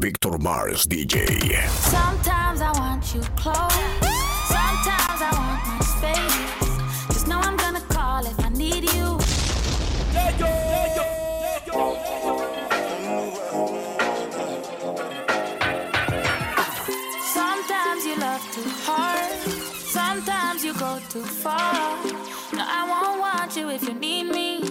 Victor Mars DJ. Sometimes I want you close. Sometimes I want my space. Just know I'm gonna call if I need you. Sometimes you love too hard. Sometimes you go too far. No, I won't want you if you need me.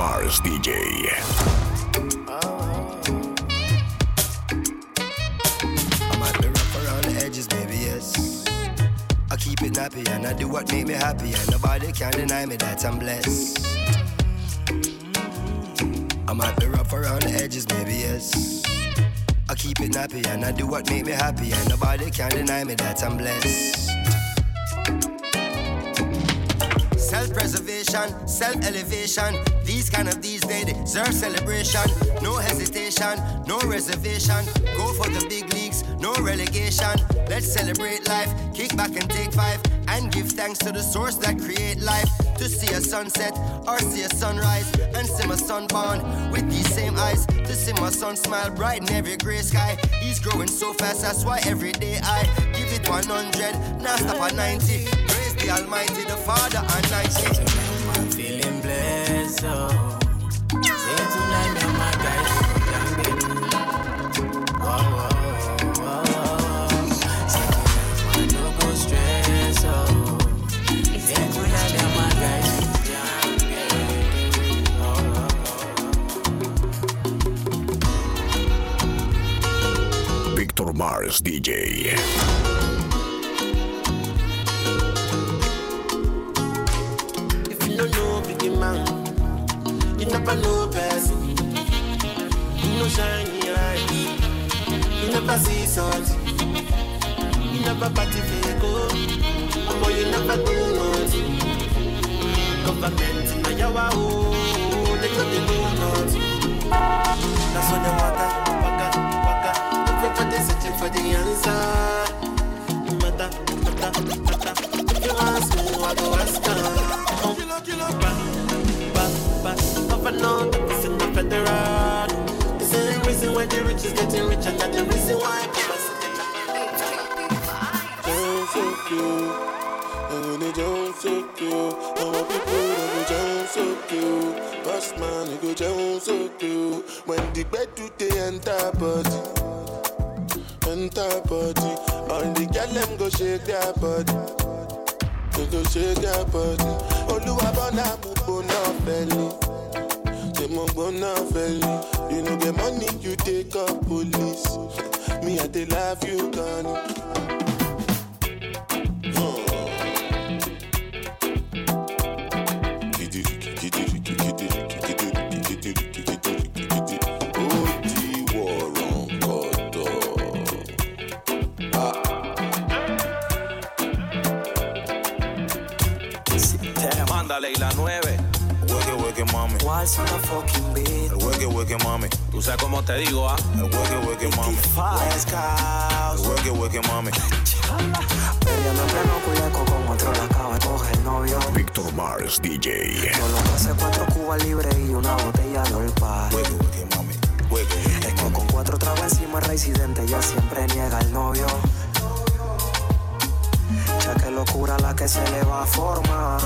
Mars DJ. I might be rough around the edges, maybe yes. I keep it nappy and I do what make me happy, and nobody can deny me that I'm blessed. I might be rough around the edges, maybe yes. I keep it nappy and I do what make me happy, and nobody can deny me that I'm blessed. Self preservation, self elevation. These kind of these days deserve celebration. No hesitation, no reservation. Go for the big leagues, no relegation. Let's celebrate life, kick back and take five. And give thanks to the source that create life. To see a sunset or see a sunrise. And see my son born with these same eyes. To see my son smile bright in every gray sky. He's growing so fast, that's why every day I give it 100, now stop at 90. Praise the Almighty, the Father and 90. I'm feeling blessed, oh. Say tonight, me and my guys, young baby. Whoa, whoa, whoa. Say never party fago, or you never do nothing. Government in your oh, they don't do nothing. That's when they eh? waka, waka, waka. Everybody searching for the answer. Mata, mata, mata. If you ask me, I go ask her. Killer, killer, ba, ba, ba. Know that this is not federal. The reason why the rich is getting richer. That's the reason why cute. And when they Jones so cute. Our people they go Jones so cute. Boss man they go Jones so cute. When the bed do they enter body, enter body. All the girl them go shake their body. They go shake their body. Oluwa bona mo bona belly. Say mo bona belly. You know get money you take up police. Me I dey love you gone. On a fucking beat? El hueque, hueque, mami. Tú sabes cómo te digo, ah. El hueque, hueque, mami. West El Coast. hueque, hueque, mami. Perdiendo en pleno culeco con otro la acaba de coger novio. Victor Mars DJ. Solo hace cuatro cubas libres y una botella de olpa. Hueque, hueque, mami. Hueque, Es que con cuatro tragos encima el residente ya siempre niega el novio. Ya que locura la que se le va a formar.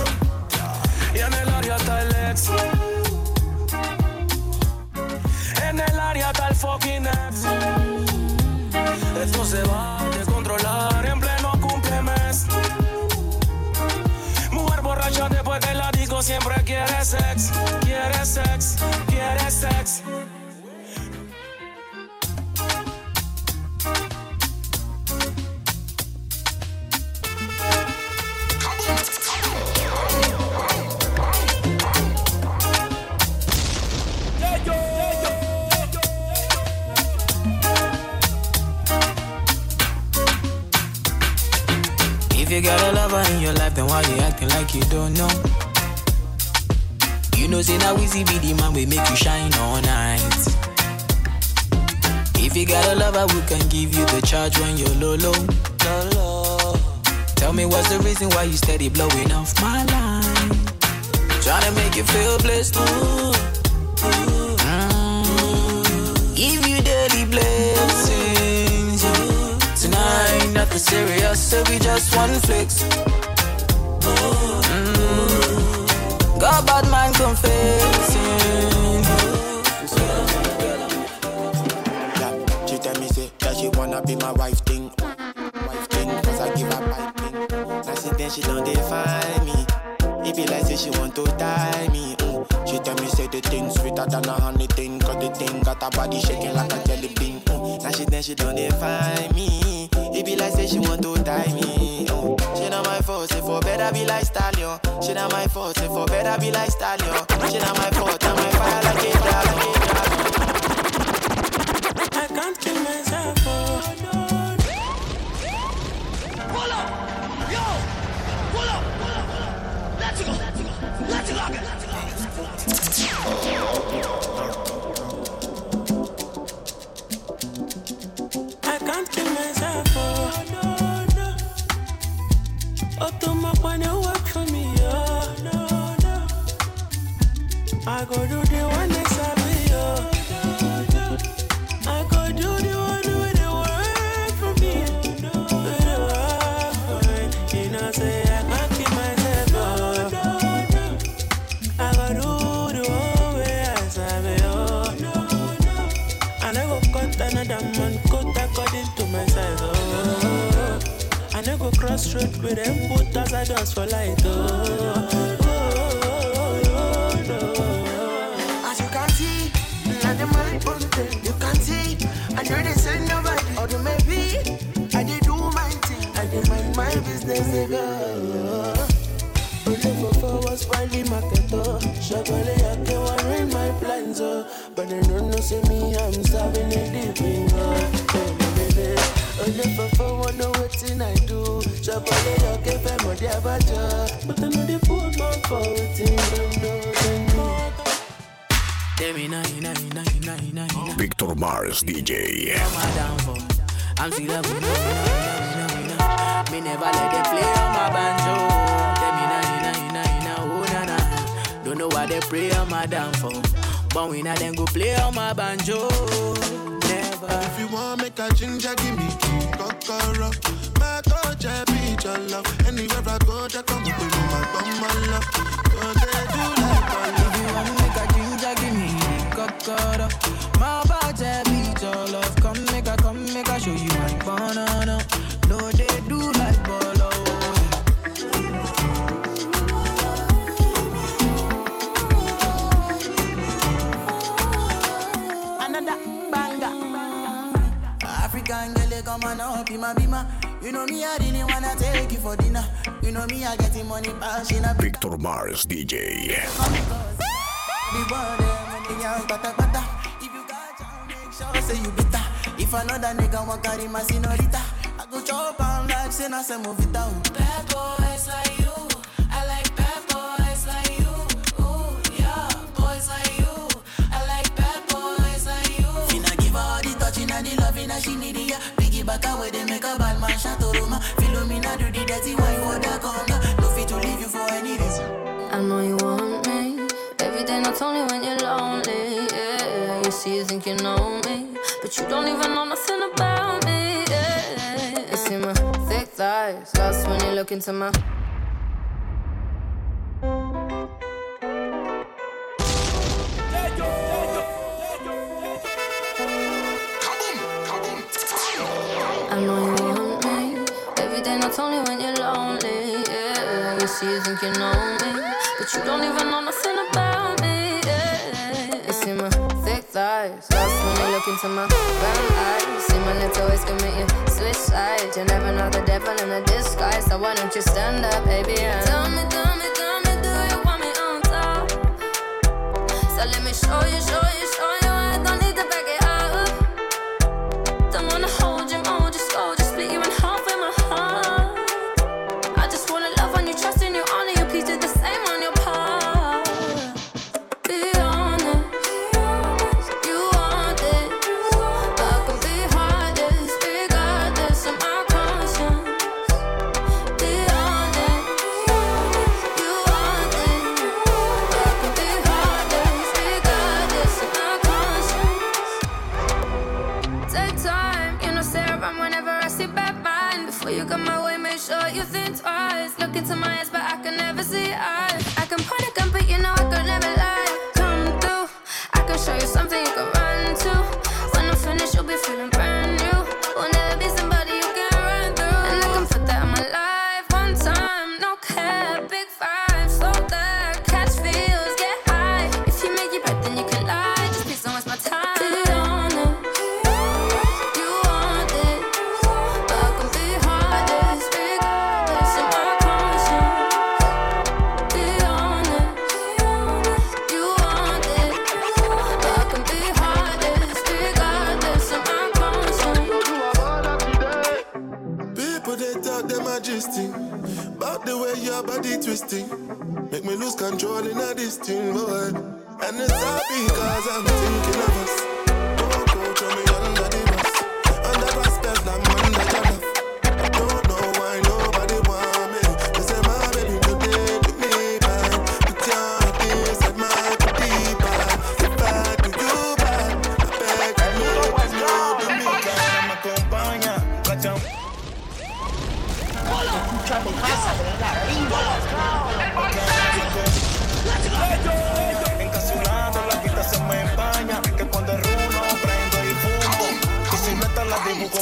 Y en el área está el ex. fucking ex. Esto se va a descontrolar en pleno cumplemes. Mujer borracha después de la disco siempre quiere sex, quiere sex, quiere sex. If you got a lover in your life, then why you acting like you don't know? You know, say now easy be the man we make you shine all night. If you got a lover, we can give you the charge when you're low, low. low. Tell me what's the reason why you steady blowing off my line? Trying to make you feel blessed. Mm. You nothing serious, so we just one flex. Mm. Got bad man confessing. Yeah, she tell me say that she wanna be my wife thing. Wife thing, cause I give her pipe thing. Now she then she don't define me. It be like say she want to tie me. Mm. She tell me say the thing sweeter than a honey thing. Cause the thing got her body shaking like a jelly bean. Mm. Now she then she don't define me. It be like say she want to tie me. She not my fault, say for better be like stallion. She not my fault, say for better be like stallion. She not my fault, I'm my fire like a dragon. Like a dragon. I can't kill myself. Oh. I na. Don't know why they pray on my downfall. But when I then go play on my banjo, never. If you want make a ginger, give me key, kokoro. My coach, I be your love. Anywhere I go, they come with me, my bum, my love. Don't they do like my love? If you want make a ginger, give me the kokoro. My African girl, up in my bima. You know me, I really wanna take you for dinner. You know me, I getting money, passion, a big Victor Mars DJ. the world, them when they young, bata bata. If you got time, make sure say you bitter. If another nigga want carry my senorita, I go chop on like say na say move it out. Bad boys like back away, they make a bad man to Roma. Philomena do the dirty for the conga. No fit to leave you for any reason. I know you want me. Every day, not only when you're lonely. Yeah, you see, you think you know me. But you don't even know nothing about me. Yeah, you see my thick thighs. Lost when you look into my. Yeah, you you think you know me. But you don't even know nothing about me. Yeah, you see my thick thighs. Lost when you look into my brown eyes. See my lips always commit you switch. You never know the devil in a disguise. So why don't you stand up, baby? And tell me, tell me, tell me, do you want me on top? So let me show you, show you, show my eyes, but I can never see eyes.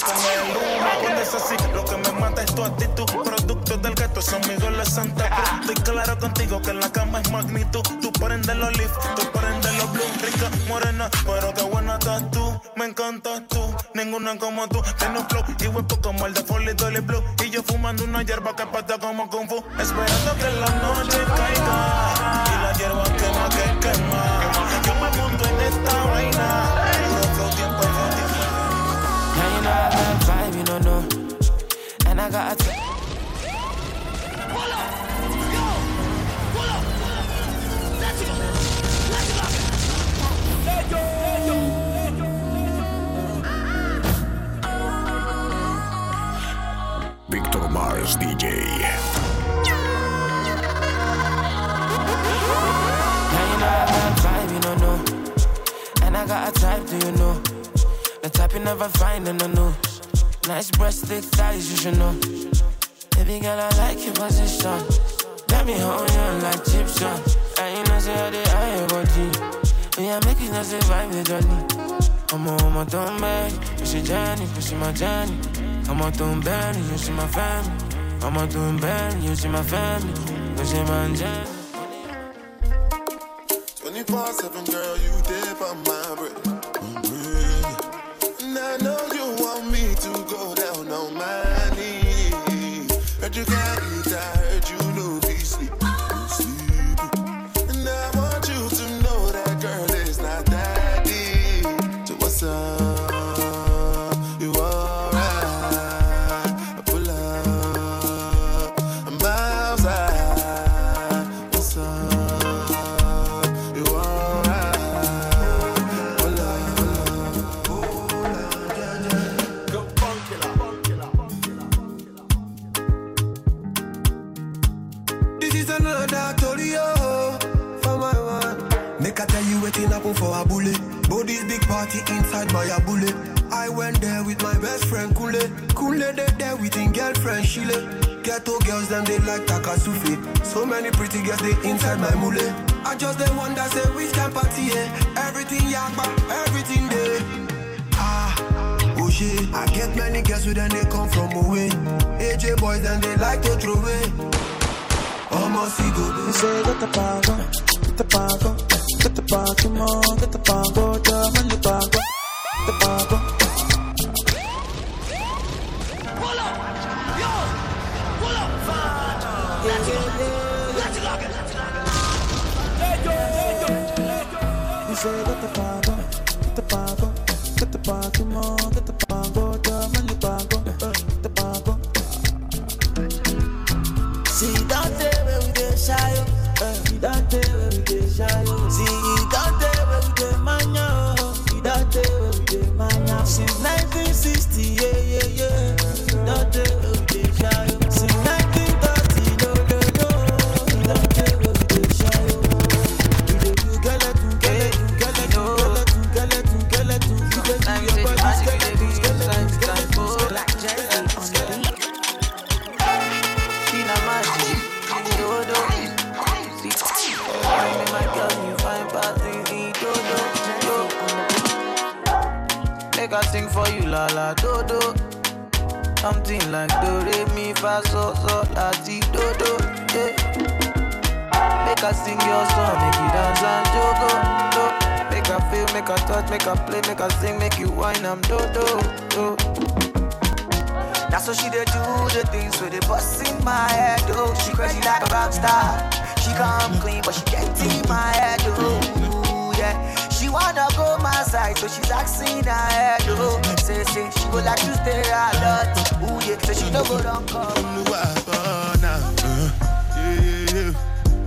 Con el humo. Cuando es así, lo que me mata es tu actitud. Producto del gato son mis goles Santa Cruz. Estoy claro contigo que en la cama es magnitud. Tú prendes los leaf, tú prendes los blue. Rica, morena, pero qué buena estás tú. Me encantas tú, ninguna como tú. Tengo un flow y huepo como el de Foley Dolly Blue. Y yo fumando una hierba que pata como Kung Fu. Esperando que la noche caiga. Y la hierba quema que quema. Yo me monto en esta vaina. I got a t- Victor Mars DJ. Now you know I got a vibe, you don't know. And I got a type, do you know? The type you never find in the news. Nice breast, thick thighs, you should know. Baby girl, I like your position. Let me hold you like Egyptian. And you know, say how they your body. We are making us a vibe, the journey. I'm on my thumb, baby. Push your journey, push my journey. I'm on thumb, baby, you see my family. I'm on thumb, baby, you see my family. Push my journey. 24 7, girl, you dip on my breath. And I know rádio capital. For a bullet. Body's big party inside my bullet. I went there with my best friend Kule. Kule they there with his girlfriend Shile. Ghetto girls them they like Takasufi. So many pretty girls they inside my mule. I just the one that say which can party yeah. Everything yakba, everything there. Ah, oh shit. I get many girls with them they come from away. AJ boys then they like to throw away. Almost see go You say get the pago, get the pago, get the pago, mo, get the pago, dame el pago, the pago. You say get the pago, get the pago, get the pago, mo, get the star. She come clean, but she get in my head, oh. Yeah. She wanna go my side, so she's asking her head, oh. Say, say, she go like to stay a lot. Ooh, yeah, so she no go down come. Yeah,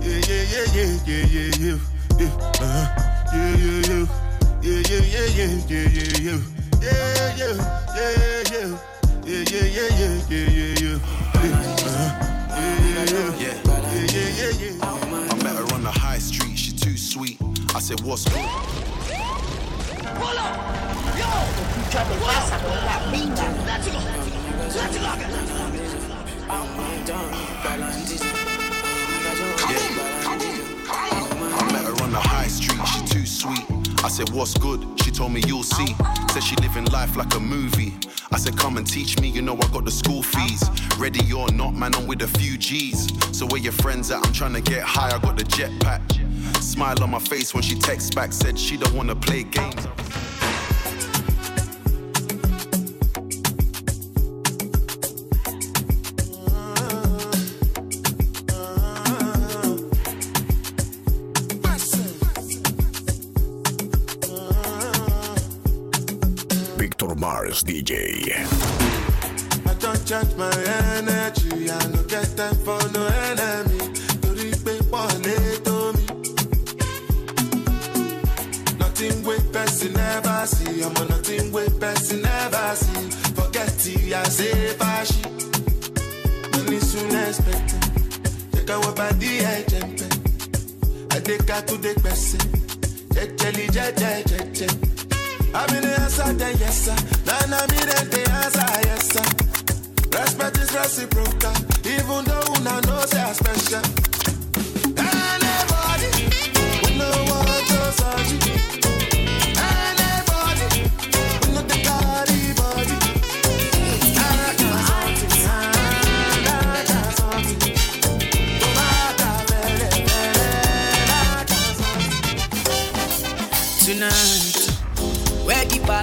yeah, yeah, yeah, yeah, yeah, yeah, yeah, uh-huh. yeah, yeah, yeah, yeah, yeah, yeah, yeah, yeah, yeah, yeah, yeah, yeah, yeah. Yeah, yeah, yeah, yeah, yeah, yeah, yeah. Uh-huh. Yeah, yeah, yeah, yeah, yeah, yeah, yeah. I met her on the high street, she too sweet. I said, what's good? Pull up! Yo! I met her on the high street, she too sweet. I said, what's good? Told me you'll see. Said she living life like a movie. I said, come and teach me, you know I got the school fees. Ready or not, man, I'm with a few G's. So where your friends at? I'm trying to get high, I got the jetpack. Smile on my face when she texts back, said she don't wanna play games. Mars DJ. I don't charge my energy. I no get time for no enemy. Torí pé pọ̀lẹ́ tó mi. Nothing wey person never see. Ọmọ nothing wey person never see. Forget it, I say fashi. Money soon expected. Check out what body ẹ̀jẹ̀ ń pẹ́. Adéka tó dé gbẹ̀sẹ̀. Jẹ́jẹ́lì jẹ́jẹ́ jẹ́jẹ́. I'm in the answer, then yes sir. Then I'm in the answer, yes sir. Respect is reciprocal, even though una know say I special.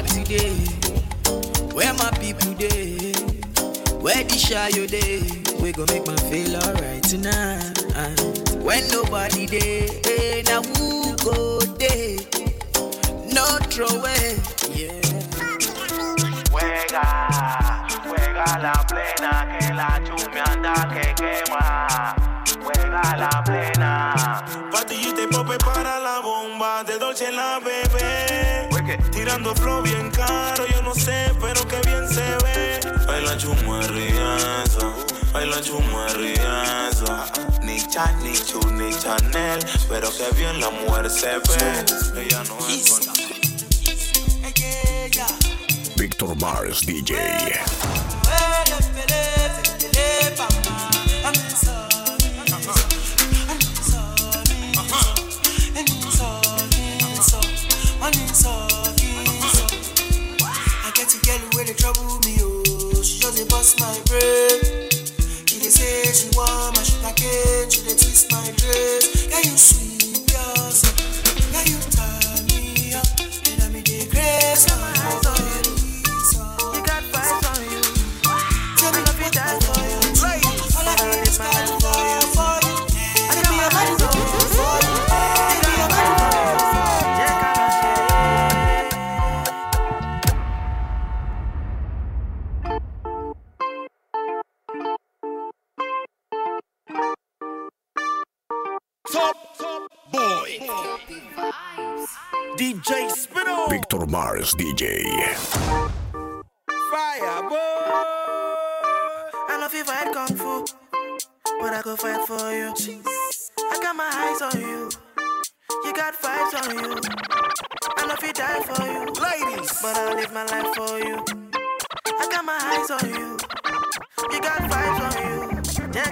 Party day? Where my people day? Where the shy you day? We gon' make my feel alright tonight. When nobody day, eh, now who go day? No throw away, yeah. Juega, juega la plena, que la chumia anda que quema. Juega la plena. Patillita y pope para la bomba, de Dolce la bebé. Tirando flow bien caro, yo no sé, pero que bien se ve. Baila chuma riaza, baila chuma riaza. Ni Chan, ni Chu, ni Chanel, pero que bien la mujer se ve. Ella no es con Victor Mars DJ. My brain. She dey say she want my sugar cane. She dey twist my dress. Can you sweep yourself? Can you tie me up? And I me dey grace my I love you fight kung fu, but I go fight for you. I got my eyes on you. You got vibes on you. I love you die for you, ladies, but I'll live my life for you. I got my eyes on you. You got vibes on you. Yeah,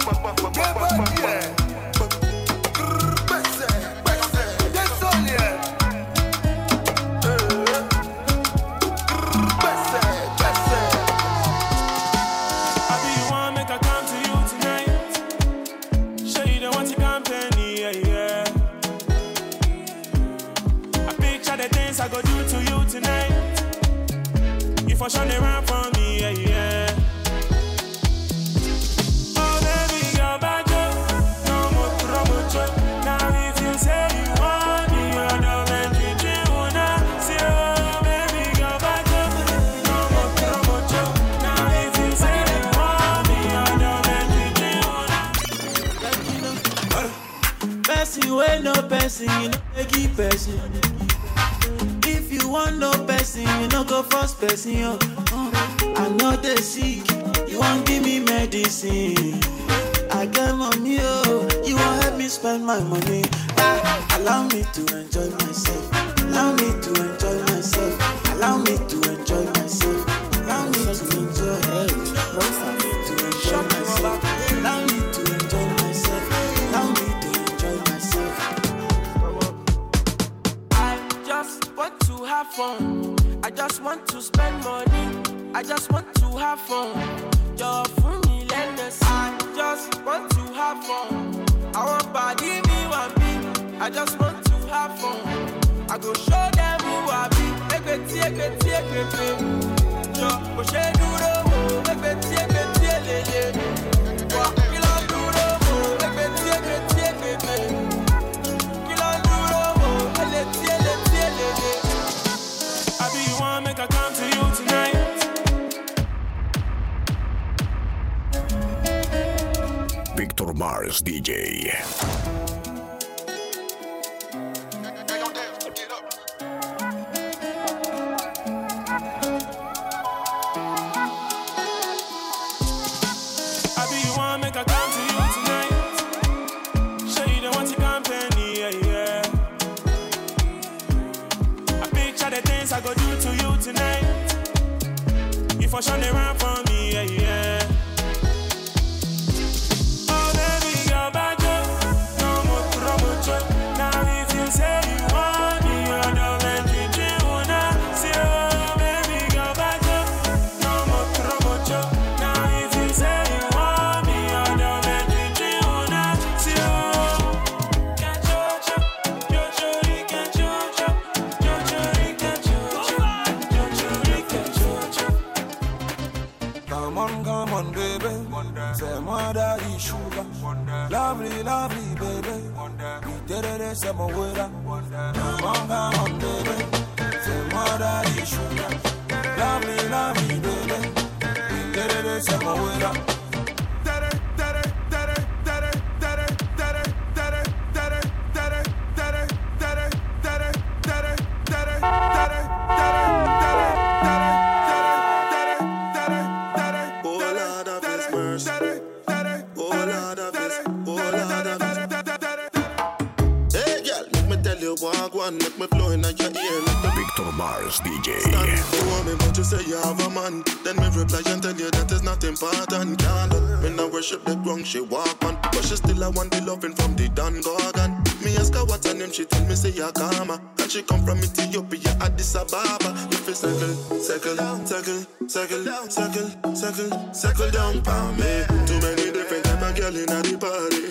turn around. blessing you. Uh. Stars DJ. Victor Mars DJ. fat and tall. When I worship the ground she walk on, but she still I want the loving from the Don Gorgon. Me ask her what her name, she tell me say Yakama, and she come from Ethiopia, Addis Ababa. If it's circle, circle, circle, circle, circle, circle, circle down for me. Too many different type of girl in the party.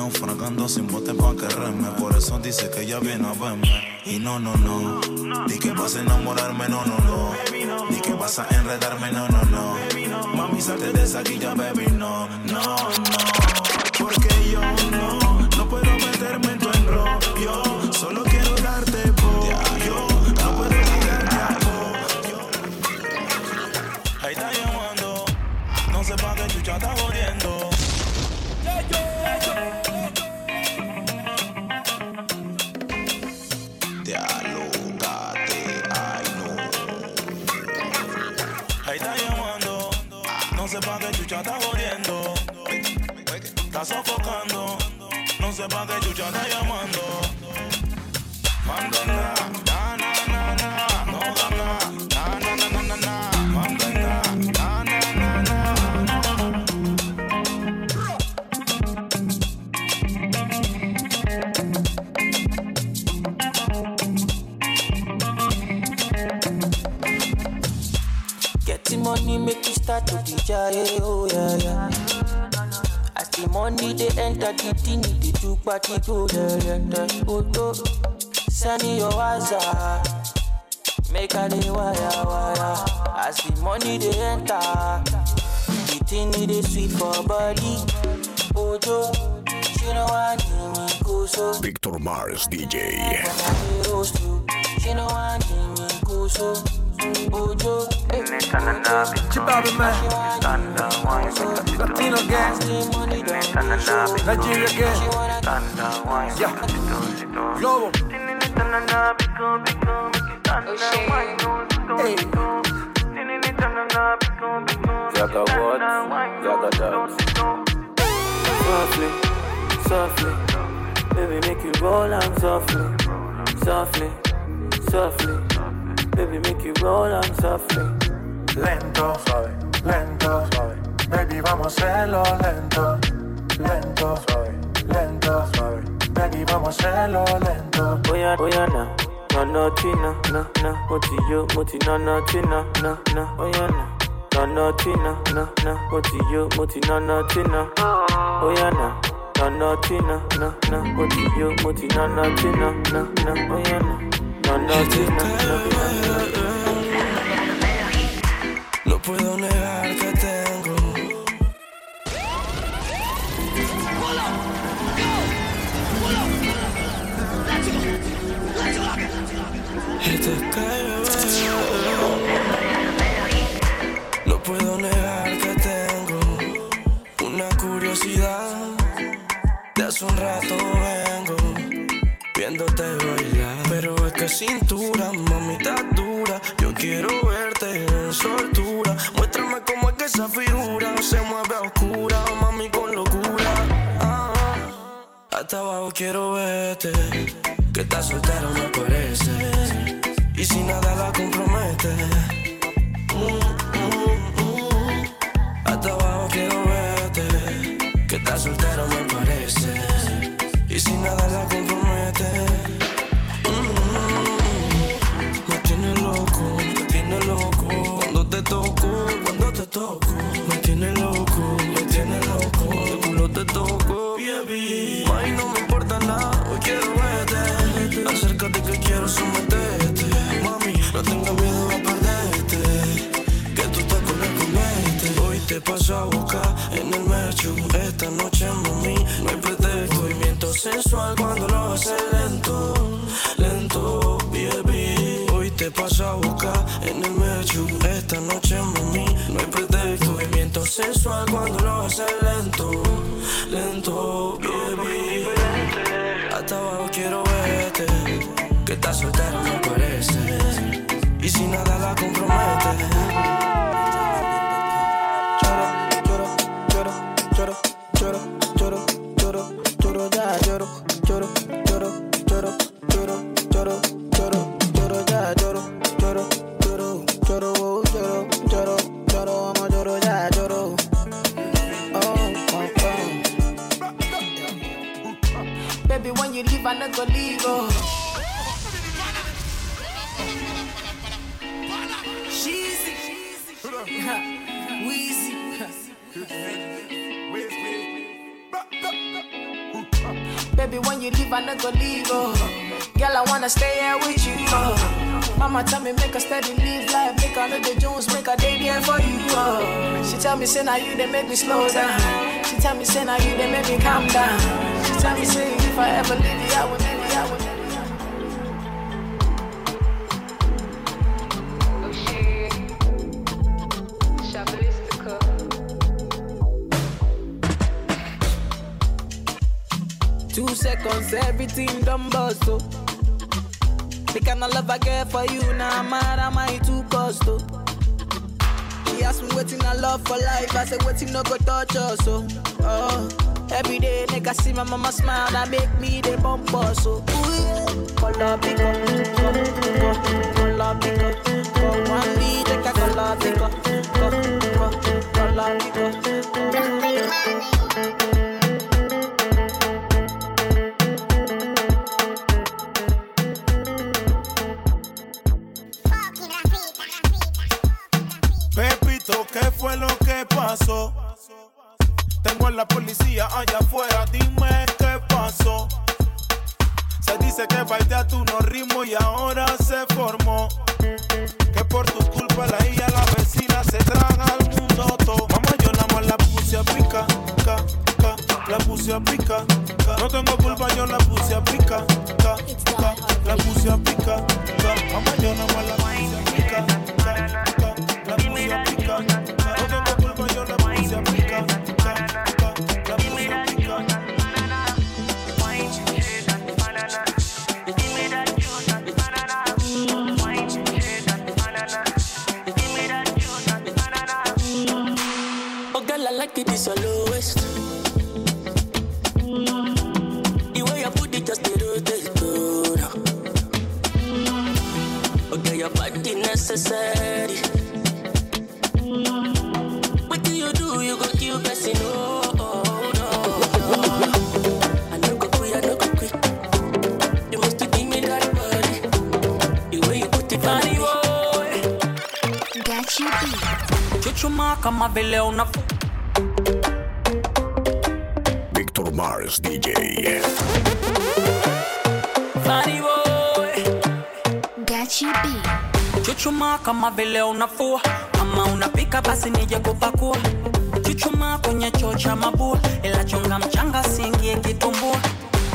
naufragando sin bote pa' que reme. Por eso dice que ella viene a verme. Y no, no, no. Di que vas a enamorarme, no, no, no. Di que vas a enredarme, no, no, no. Mami, salte de esa guilla, baby, no, no, no. chucha está jodiendo. Está sofocando. No sepa que chucha te llamó. Oh yeah, yeah. As the money they enter the thing, they do party go, yeah, yeah, yeah. Oh, oh. Send me your WhatsApp, make a day wire, wire. As the money they enter, the thing they sweet for body. Oh, oh. She know I need me go so. Victor Mars DJ. She know I need me go so. Ojo, eh. Chibabe man, Latino gang, Nigeria gang, yeah, Global. Hey. Yaga what? Yaga dance. Softly, softly, baby make you roll on softly, softly, softly, Baby, make you roll on softly. Lento, suave, lento, suave. Baby, vamos a hacerlo lento. Lento, suave, lento, suave. Baby, vamos a hacerlo lento. Voy a, voy a now. No, no, Tina, no, no, mo yo, moti no, no, Tina, no, no, oh yeah, no, no, no, Tina, no, no, mo yo, moti no, no, Tina, oh yeah, na. no, no, Tina, no, no, mo yo, moti no, no, Tina, no, no, oh yeah, no. No puedo negar que tengo. Y que está soltera no parece. Y si nada la compromete Hasta quiero verte. Que estás soltero me parece. Y si nada la compromete. Me say now you they make me slow down. She tell me say now you they make me calm down. She tell me say if I ever leave you, I will leave you, I will. Two seconds, everything done bust, oh. The kind of love I get for you, now nah, mad am I too cost, oh. She asked me waiting I love for life, I said waiting no go touch us, oh. oh. Every day, nigga see my mama smile, that make me the bump us, so. Color pick color pick up. A color color. Que pasó? Tengo a la policía allá afuera, dime qué pasó. Se dice que tu no ritmo y ahora se formó. Que por tu culpa la hija, la vecina se traga al mundo todo. Mamá, yo nada más la puse a pica, ca, ca, la puse pica, ca. No tengo culpa, yo la puse a pica, ca, la puse pica, ca. Mamá, yo nada más la puse pica, ca, The way you just the rotate good. Oh, girl, your body necessary. What do you do? You go kill person, oh, oh, no. I no go quit, I no go quit. You must give me that body. The way you put it on the oh. boy. Got you beat. Chuchuma kama vile Victor DJ. funny boy. Got you beat. Chuchuma kama vile unafua. Kama unapika basi nije kupakua Chuchuma kwenye choo cha mabua. Ila chunga mchanga singie kitumbua.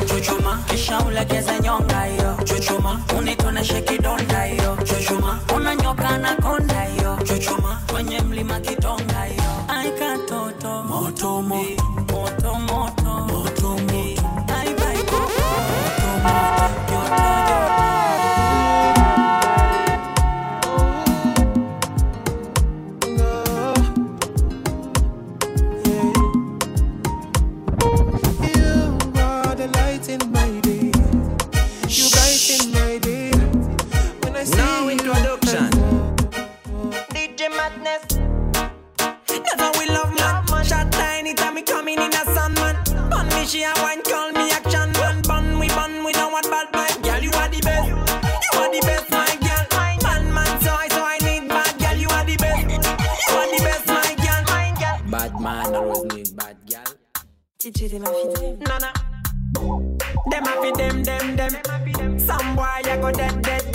Chuchuma kisha ulegeze nyonga hiyo. Chuchuma unitoneshe kidonda hiyo. Chuchuma unanyoka na konda hiyo. Chuchuma kwenye mlima kidonga Shot tiny time me coming in a sun man. Bun me she a wine call me action man. Bun we bun we don't want bad man. Girl you are the best. You are the best my girl. Man man so I so I need bad girl. You are the best. You are the best my girl. My girl, bad man always need bad girl. DJ dem a fi Nana. Dem a fi dem dem dem. Some boy ya go dead dead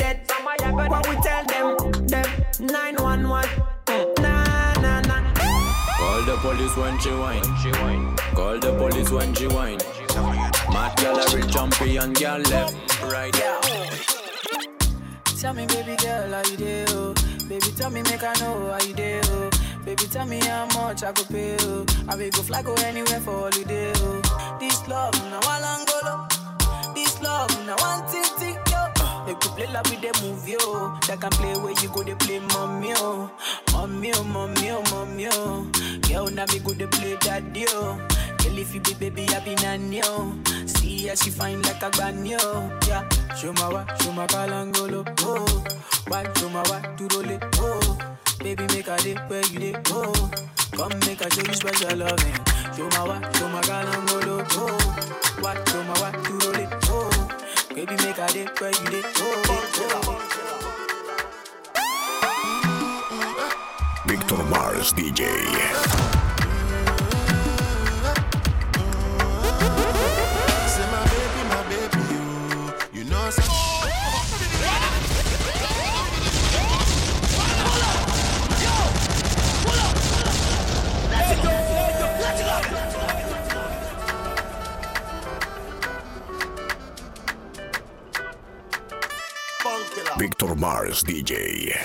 police when she whine. Call the police when she whine. Mad girl a real champion girl left, right. Now. Tell me, baby girl, how you there, oh? Baby, tell me, make I know how you there, oh? Baby, tell me how much I could pay, oh? I will go fly, go anywhere for holiday, oh? This love, now one angolo. This love, now one thing, yo. They could play like with the movie, oh. They can play where you go, they play mommy, oh. Mommy, oh, mommy, oh, mommy, oh. Girl, now me go, they play daddy, oh. Girl, if you be baby, I be nanny, oh. See how she fine like a banyo, yeah. Show my wa, show my kalangolo, oh. Why, show my wa, to roll it, oh. Baby, make a dip where you dip, oh. Come make a show you special loving. Show my wa, show my kalangolo, oh. Why, show my wa, to roll it. Baby, make a dip where you dip, oh. oh. oh. Victor Mars DJ. Mars DJ.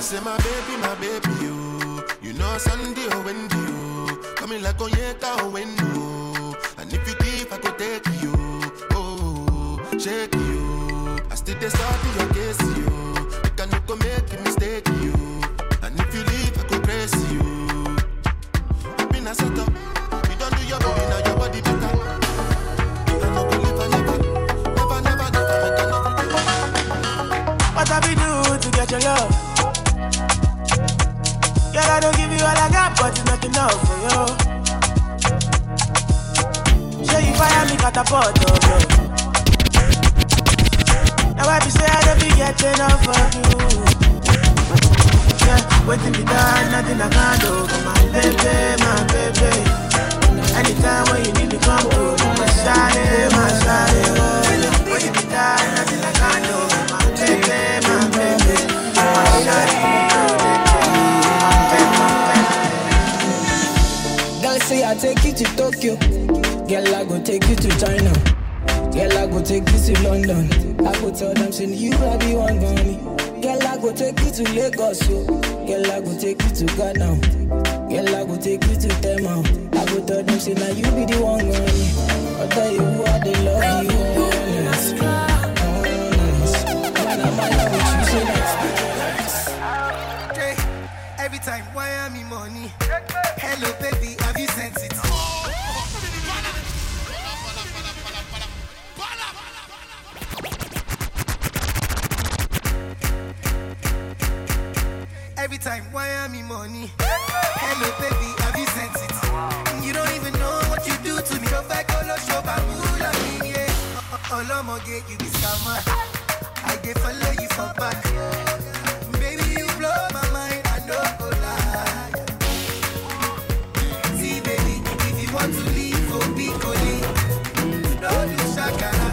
Say my baby, my baby, you. You know Sunday oh, or Wendy, you. Like or oh, Wendy, And if you leave, I take you. Oh, shake you. I still study your case, you. Can make a mistake, you. All I got, but it's not enough for you. Show you fire me catapult, oh. Now I be say I don't be getting enough of you. Yeah, waiting be done, nothing I can't do. But my baby, my baby. Anytime when you take you to Tokyo. Girl I go take you to China. Girl I go take you to London. I go tell them say you I be one for me. Girl I go take you to Lagos yo. Girl I go take you to Ghana. Girl I go take you to Tema. I go tell them say now you be the one for me. I tell you who I they love you honest. Honest. Man I'm alone with you say that's every time, why time, why am money? Hello, baby, have you sent it? You don't even know what you do to me. Go back, all show, bamboo, yeah. All I'm gonna get you this summer. I get follow you for back. Baby, you blow my mind, I know go lie. See, baby, if you want to leave, go be Don't do shakara.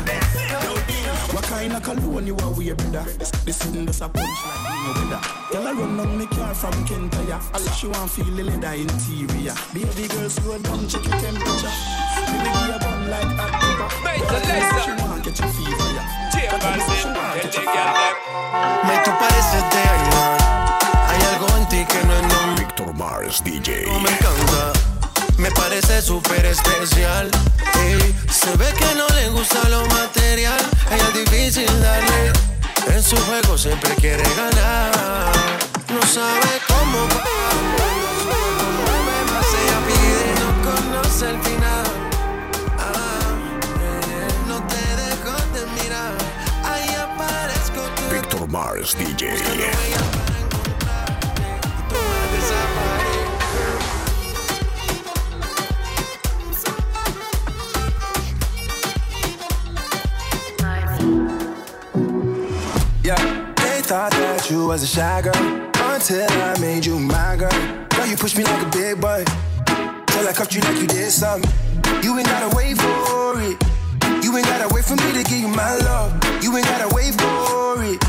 What kind of cologne you are wear, brother? This, this sitting this a punch like me, no brother. Run me car from Kentaya. I let you want feel the leather interior. Baby girl, slow down, check your temperature. Baby, give you a bun like hot pepper. She want get your fever, yeah. She want get your fever. Me tú pareces de animal. Hay algo en ti que no es normal. Victor Mars DJ. me encanta. Me parece súper especial. Ey, se ve que no le gusta lo material. Ella es difícil darle. En su juego siempre quiere ganar. No sabe cómo. Problemas ella pide. No conoce el final. Ah. No te dejo de mirar. Ahí aparezco tú. Victor Mars DJ. Yeah, thought you was a shy girl until I made you my girl. Now you push me like a big boy till I cuffed you like you did something. You ain't gotta wait for it. You ain't gotta wait for me to give you my love. You ain't gotta wait for it.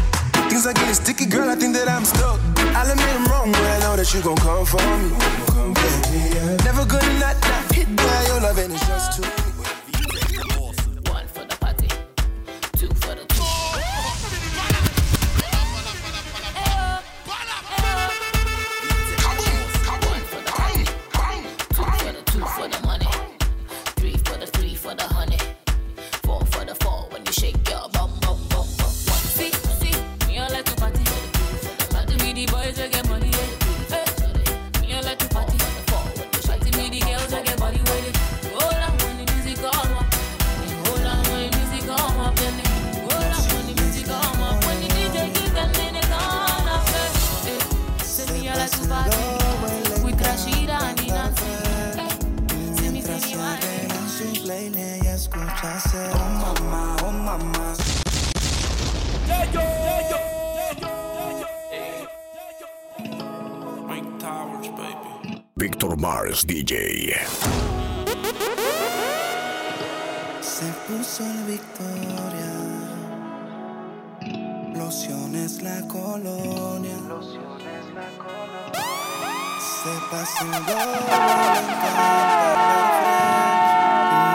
Things are getting sticky, girl. I think that I'm stuck. I'll admit I'm wrong, but I know that you gon' come for me. Never gonna not, not hit by your love, and it's just too. DJ. Se puso el Victoria. Lociones la colonia. se pasa el doble, le encanta hablar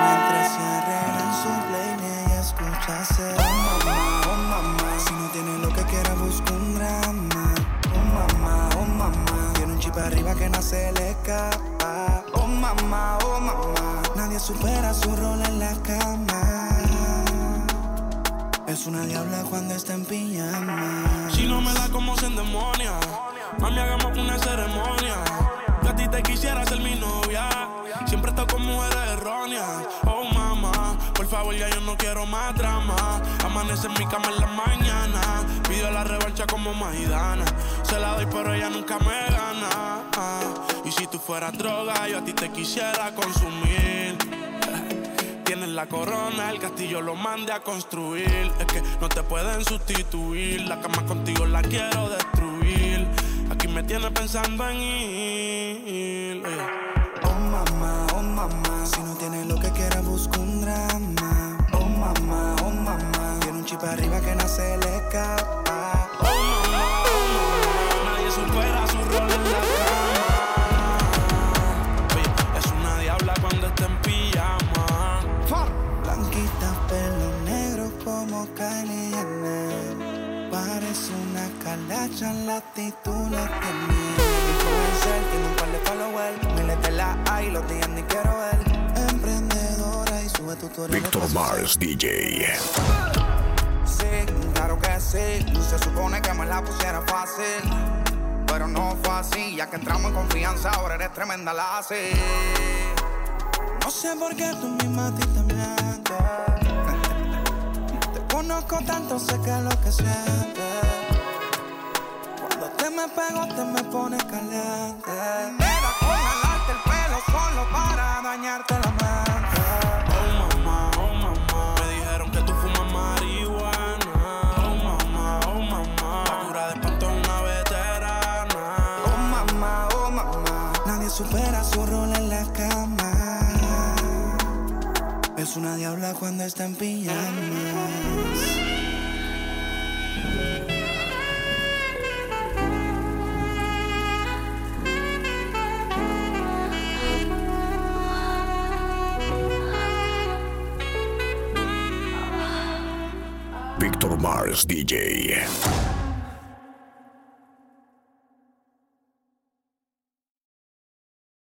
Mientras se arregla en su play, ella escucha hacer Oh mamá, oh mamá Si no tiene lo que quiera, busca un drama Oh mamá, oh mamá Tiene un chip arriba que no se le mamá, oh mamá Nadie supera su rol en la cama es una diabla cuando está en pijama. Si no me da como se endemonia, mami, hagamos una ceremonia. Yo a ti te quisiera ser mi novia. Siempre estoy con mujeres erróneas. Oh, mamá, por favor, ya yo no quiero más drama. Amanece en mi cama en la mañana. Pido la revancha como Maidana. Se la doy, pero ella nunca me gana. Ah, Y si tú fueras droga, yo a ti te quisiera consumir. Tienes la corona, el castillo lo mande a construir. Es que no te pueden sustituir. La cama contigo la quiero destruir. Aquí me tienes pensando en ir. Oh mamá, oh mamá, si no tiene lo que quiera busca un drama. Oh mamá, oh mamá, tiene un chip arriba que no se le escapa. Jenner. Parece una calacha, la actitud la tiene. Influencer, tiene un par de followers. Miles de la hay, los días ni quiero ver. Emprendedora y sube tutoriales. Victor Mars DJ. Sí, claro que sí. Se supone que me la pusiera fácil. Pero no fue así, ya que entramos en confianza, ahora eres tremenda la así. No sé por qué tú misma a ti te conozco tanto, sé que es lo que sientes. Cuando te me pego, te me pones caliente. Mira con el pelo solo para dañarte Es una diabla cuando está en pijamas. Victor Mars DJ.